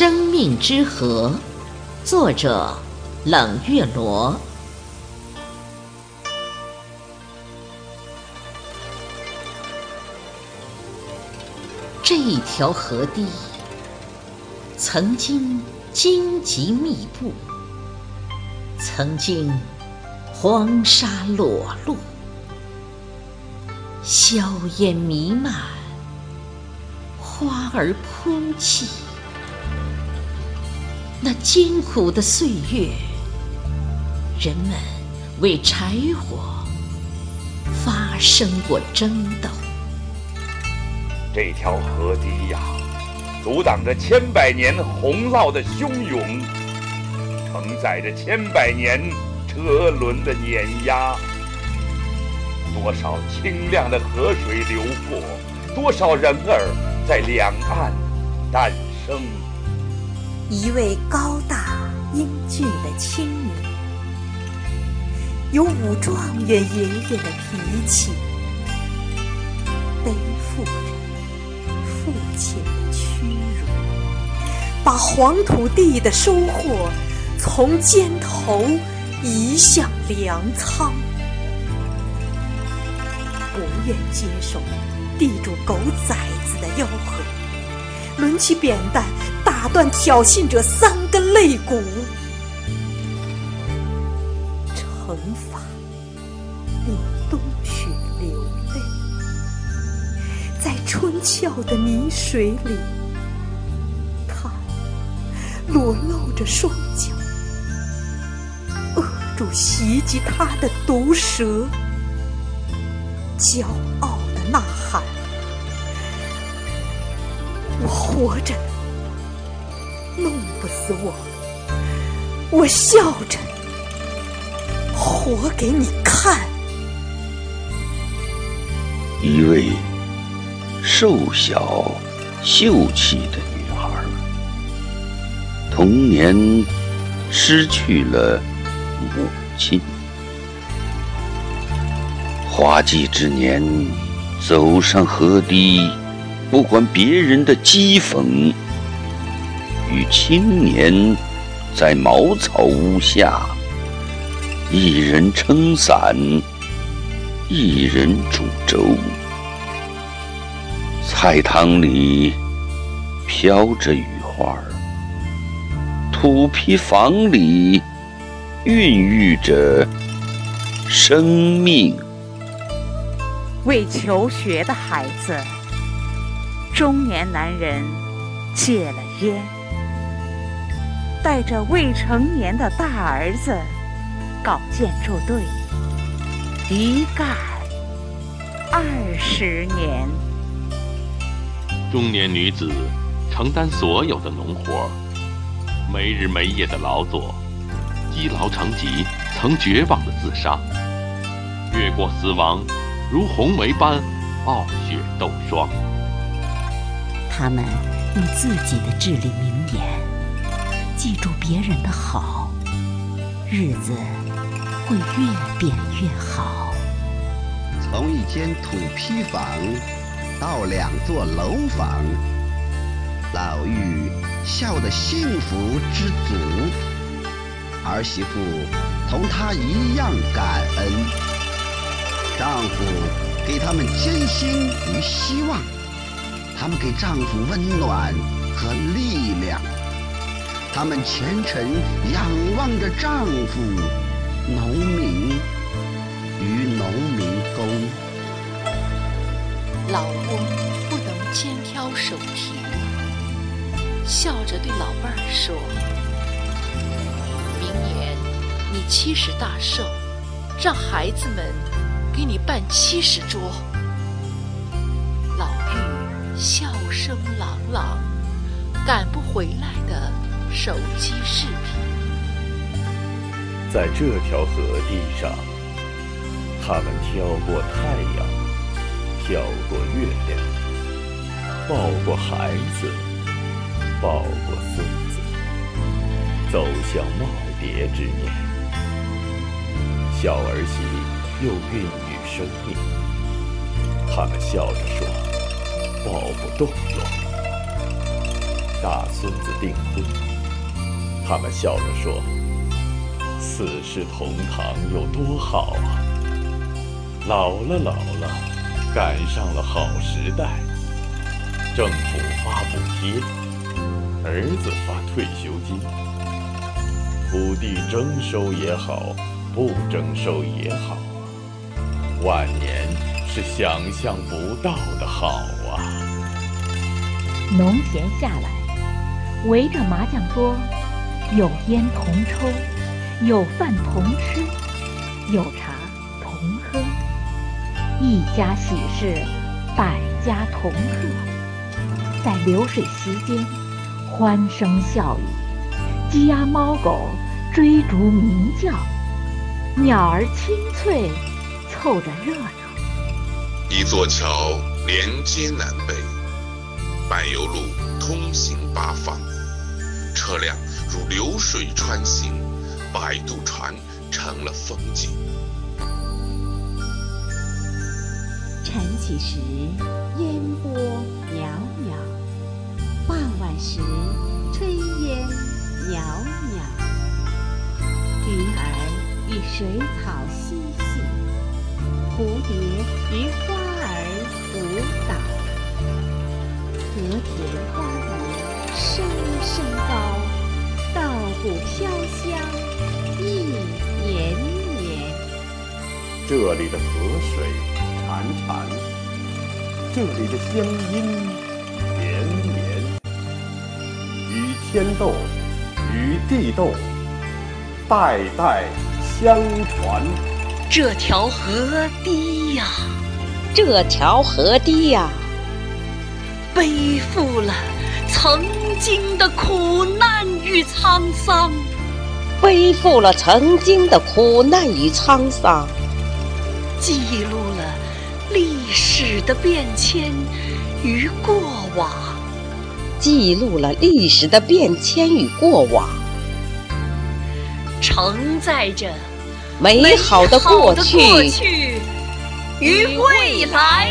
生命之河，作者冷月罗。这一条河堤，曾经荆棘密布，曾经黄沙裸露，硝烟弥漫，花儿哭泣。那艰苦的岁月，人们为柴火发生过争斗。这条河堤呀，阻挡着千百年洪涝的汹涌，承载着千百年车轮的碾压。多少清亮的河水流过，多少人儿在两岸诞生。一位高大英俊的青年，有武状元爷爷的脾气，背负着父亲的屈辱，把黄土地的收获从肩头移向粮仓，不愿接受地主狗崽子的吆喝，抡起扁担。打断挑衅者三根肋骨，惩罚令冬雪流泪，在春俏的泥水里，他裸露着双脚，扼住袭击他的毒蛇，骄傲的呐喊：“我活着。”弄不死我，我笑着活给你看。一位瘦小秀气的女孩，童年失去了母亲，花季之年走上河堤，不管别人的讥讽。与青年在茅草屋下，一人撑伞，一人煮粥。菜汤里飘着雨花，土坯房里孕育着生命。为求学的孩子，中年男人戒了烟。带着未成年的大儿子搞建筑队，一干二十年。中年女子承担所有的农活，没日没夜的劳作，积劳成疾，曾绝望的自杀，越过死亡，如红梅般傲雪斗霜。他们用自己的至理名言。记住别人的好，日子会越变越好。从一间土坯房到两座楼房，老妪笑得幸福知足，儿媳妇同她一样感恩，丈夫给他们艰辛与希望，他们给丈夫温暖和力量。他们虔诚仰望着丈夫，农民与农民工。老翁不能肩挑手提，笑着对老伴儿说：“明年你七十大寿，让孩子们给你办七十桌。”老妪笑声朗朗，赶不回来的。手机视频，在这条河堤上，他们跳过太阳，跳过月亮，抱过孩子，抱过孙子，走向耄耋之年。小儿媳又孕育生命，他们笑着说：“抱不动了。”大孙子订婚。他们笑着说：“四世同堂有多好啊！老了老了，赶上了好时代。政府发补贴，儿子发退休金，土地征收也好，不征收也好，万年是想象不到的好啊！”农闲下来，围着麻将桌。有烟同抽，有饭同吃，有茶同喝，一家喜事，百家同贺。在流水席间，欢声笑语，鸡鸭猫狗追逐鸣叫，鸟儿清脆，凑着热闹。一座桥连接南北，柏油路通行八方，车辆。如流水穿行，摆渡船成了风景。晨起时烟波袅袅，傍晚时炊烟袅袅。鱼儿与水草嬉戏，蝴蝶与花儿舞蹈。和田花园声声高。稻谷飘香一年年，这里的河水潺潺，这里的乡音绵绵，与天斗，与地斗，代代相传。这条河堤呀，这条河堤呀，背负了。曾经的苦难与沧桑，背负了曾经的苦难与沧桑，记录了历史的变迁与过往，记录了历史的变迁与过往，承载着美好的过去与未来。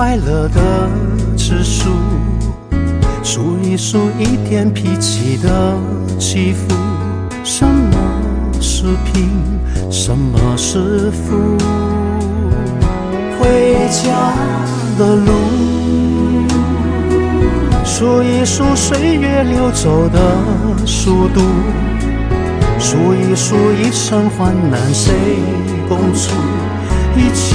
快乐的指数，数一数一天脾气的起伏。什么是贫，什么是富？回家的路，数一数岁月流走的速度，数一数一生患难谁共处，一切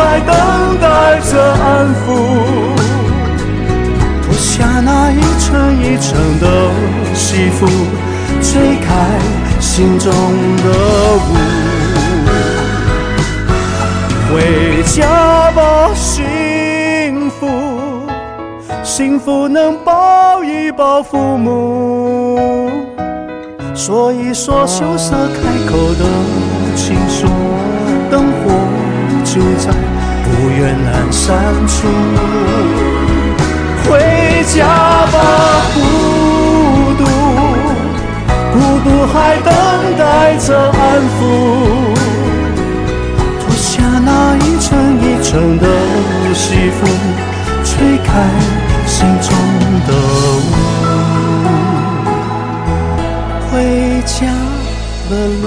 还等待着安抚。脱下那一层一层的西服，吹开心中的雾。回家吧，幸福，幸福能抱一抱父母，说一说羞涩开口的情书，就在不远阑珊处。回家吧，孤独，孤独还等待着安抚。脱下那一层一层的西服，吹开心中的雾。回家的路，